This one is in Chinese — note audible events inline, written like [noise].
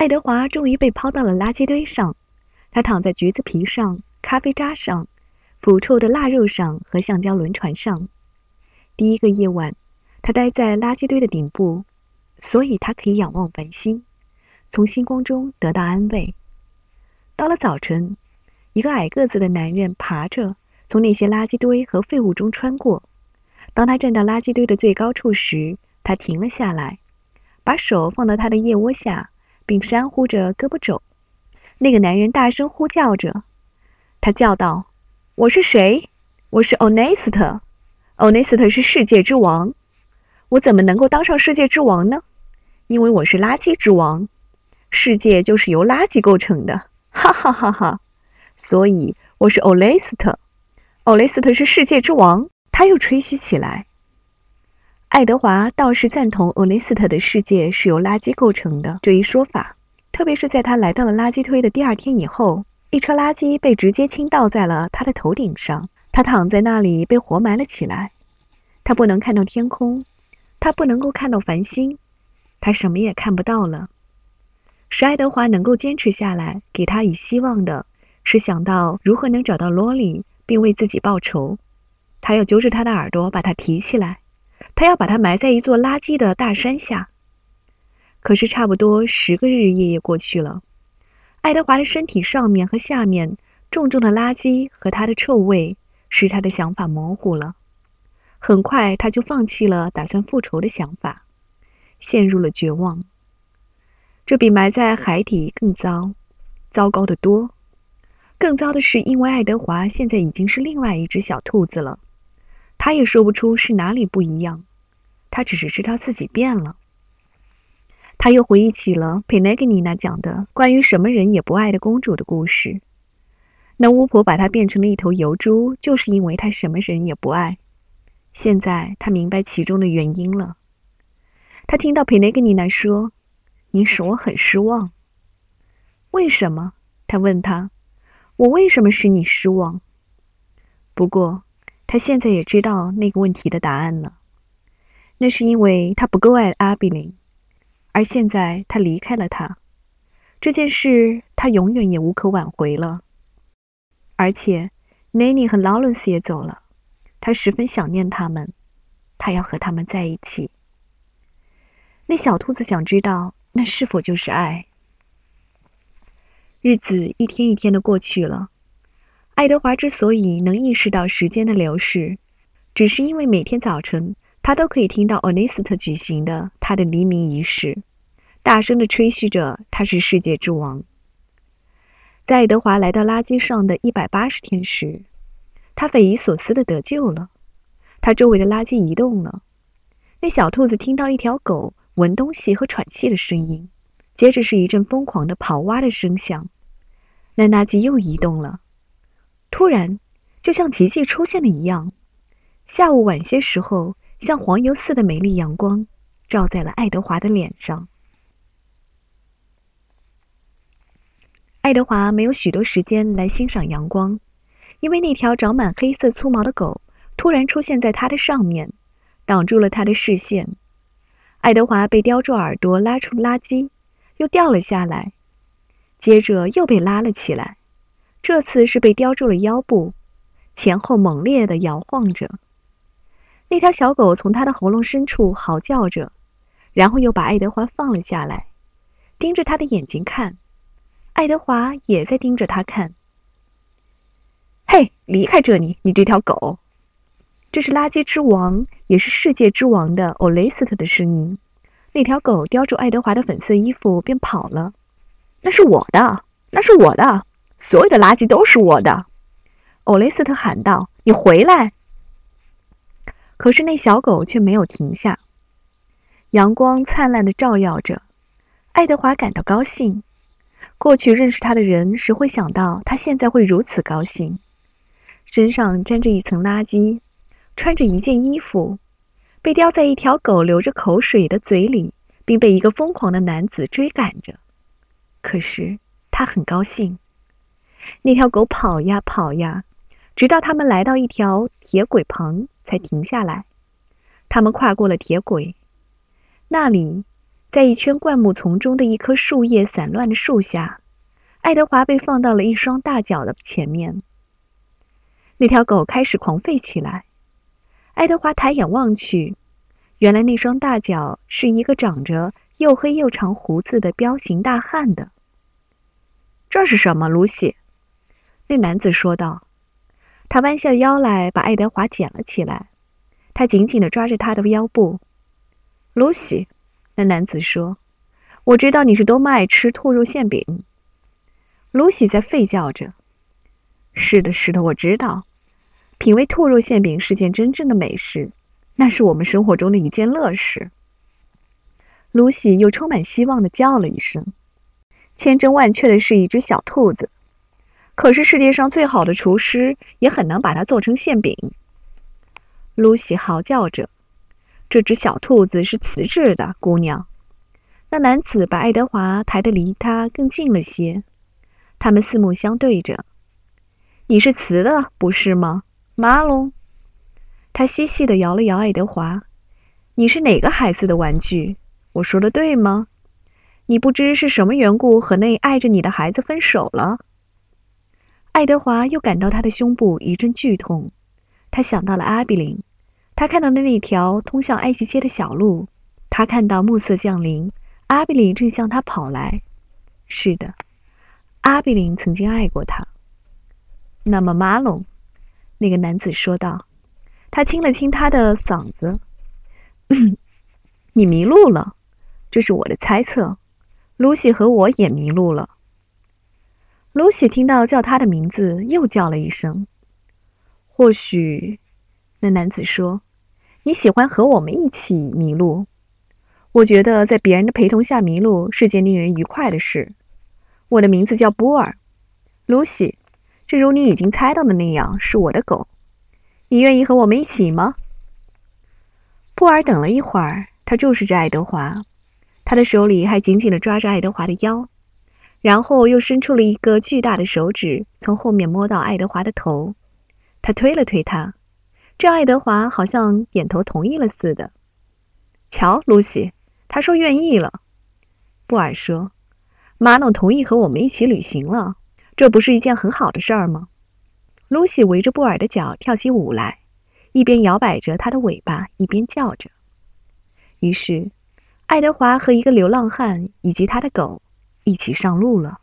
爱德华终于被抛到了垃圾堆上，他躺在橘子皮上、咖啡渣上、腐臭的腊肉上和橡胶轮船上。第一个夜晚，他待在垃圾堆的顶部，所以他可以仰望繁星，从星光中得到安慰。到了早晨，一个矮个子的男人爬着从那些垃圾堆和废物中穿过。当他站到垃圾堆的最高处时，他停了下来，把手放到他的腋窝下。并扇呼着胳膊肘，那个男人大声呼叫着，他叫道：“我是谁？我是欧内斯特。欧内斯特是世界之王。我怎么能够当上世界之王呢？因为我是垃圾之王。世界就是由垃圾构成的。哈哈哈哈！所以我是欧雷斯特。欧雷斯特是世界之王。”他又吹嘘起来。爱德华倒是赞同欧内斯特的世界是由垃圾构成的这一说法，特别是在他来到了垃圾堆的第二天以后，一车垃圾被直接倾倒在了他的头顶上，他躺在那里被活埋了起来。他不能看到天空，他不能够看到繁星，他什么也看不到了。使爱德华能够坚持下来，给他以希望的是想到如何能找到罗莉，并为自己报仇。他要揪着他的耳朵，把他提起来。他要把它埋在一座垃圾的大山下。可是，差不多十个日日夜夜过去了，爱德华的身体上面和下面重重的垃圾和他的臭味使他的想法模糊了。很快，他就放弃了打算复仇的想法，陷入了绝望。这比埋在海底更糟，糟糕的多。更糟的是，因为爱德华现在已经是另外一只小兔子了。他也说不出是哪里不一样，他只是知道自己变了。他又回忆起了佩内格尼娜讲的关于什么人也不爱的公主的故事。那巫婆把她变成了一头油猪，就是因为她什么人也不爱。现在他明白其中的原因了。他听到佩内格尼娜说：“你使我很失望。”为什么？他问他：“我为什么使你失望？”不过。他现在也知道那个问题的答案了。那是因为他不够爱阿比林，而现在他离开了他，这件事他永远也无可挽回了。而且，Nanny 和劳伦斯也走了，他十分想念他们，他要和他们在一起。那小兔子想知道，那是否就是爱？日子一天一天的过去了。爱德华之所以能意识到时间的流逝，只是因为每天早晨他都可以听到欧内斯特举行的他的黎明仪式，大声的吹嘘着他是世界之王。在爱德华来到垃圾上的一百八十天时，他匪夷所思地得救了。他周围的垃圾移动了。那小兔子听到一条狗闻东西和喘气的声音，接着是一阵疯狂的刨挖的声响。那垃圾又移动了。突然，就像奇迹出现了一样，下午晚些时候，像黄油似的美丽阳光照在了爱德华的脸上。爱德华没有许多时间来欣赏阳光，因为那条长满黑色粗毛的狗突然出现在他的上面，挡住了他的视线。爱德华被叼住耳朵拉出垃圾，又掉了下来，接着又被拉了起来。这次是被叼住了腰部，前后猛烈地摇晃着。那条小狗从它的喉咙深处嚎叫着，然后又把爱德华放了下来，盯着他的眼睛看。爱德华也在盯着他看。嘿，离开这里，你这条狗！这是垃圾之王，也是世界之王的欧雷斯特的声音。那条狗叼住爱德华的粉色衣服便跑了。那是我的，那是我的。所有的垃圾都是我的，欧雷斯特喊道：“你回来！”可是那小狗却没有停下。阳光灿烂的照耀着，爱德华感到高兴。过去认识他的人谁会想到他现在会如此高兴？身上沾着一层垃圾，穿着一件衣服，被叼在一条狗流着口水的嘴里，并被一个疯狂的男子追赶着。可是他很高兴。那条狗跑呀跑呀，直到他们来到一条铁轨旁才停下来。他们跨过了铁轨，那里在一圈灌木丛中的一棵树叶散乱的树下，爱德华被放到了一双大脚的前面。那条狗开始狂吠起来。爱德华抬眼望去，原来那双大脚是一个长着又黑又长胡子的彪形大汉的。这是什么，露西？那男子说道。他弯下腰来，把爱德华捡了起来。他紧紧地抓着他的腰部。露西，那男子说：“我知道你是多么爱吃兔肉馅饼。”露西在吠叫着：“是的，是的，我知道。品味兔肉馅饼是件真正的美事，那是我们生活中的一件乐事。”露西又充满希望地叫了一声。千真万确的是一只小兔子。可是世界上最好的厨师也很难把它做成馅饼。露西嚎叫着：“这只小兔子是瓷质的，姑娘。”那男子把爱德华抬得离他更近了些，他们四目相对着。“你是瓷的，不是吗，马龙？”他嬉戏地摇了摇爱德华。“你是哪个孩子的玩具？我说的对吗？你不知是什么缘故和那爱着你的孩子分手了？”爱德华又感到他的胸部一阵剧痛，他想到了阿比林，他看到的那条通向埃及街的小路，他看到暮色降临，阿比林正向他跑来。是的，阿比林曾经爱过他。那么，马龙，那个男子说道，他清了清他的嗓子：“ [clears throat] 你迷路了，这是我的猜测。露西和我也迷路了。”露西听到叫他的名字，又叫了一声。或许，那男子说：“你喜欢和我们一起迷路。我觉得在别人的陪同下迷路是件令人愉快的事。我的名字叫波尔，露西。正如你已经猜到的那样，是我的狗。你愿意和我们一起吗？”波尔等了一会儿，他注视着爱德华，他的手里还紧紧地抓着爱德华的腰。然后又伸出了一个巨大的手指，从后面摸到爱德华的头。他推了推他，这爱德华好像点头同意了似的。瞧，露西，他说愿意了。布尔说：“马农同意和我们一起旅行了，这不是一件很好的事儿吗？”露西围着布尔的脚跳起舞来，一边摇摆着他的尾巴，一边叫着。于是，爱德华和一个流浪汉以及他的狗。一起上路了。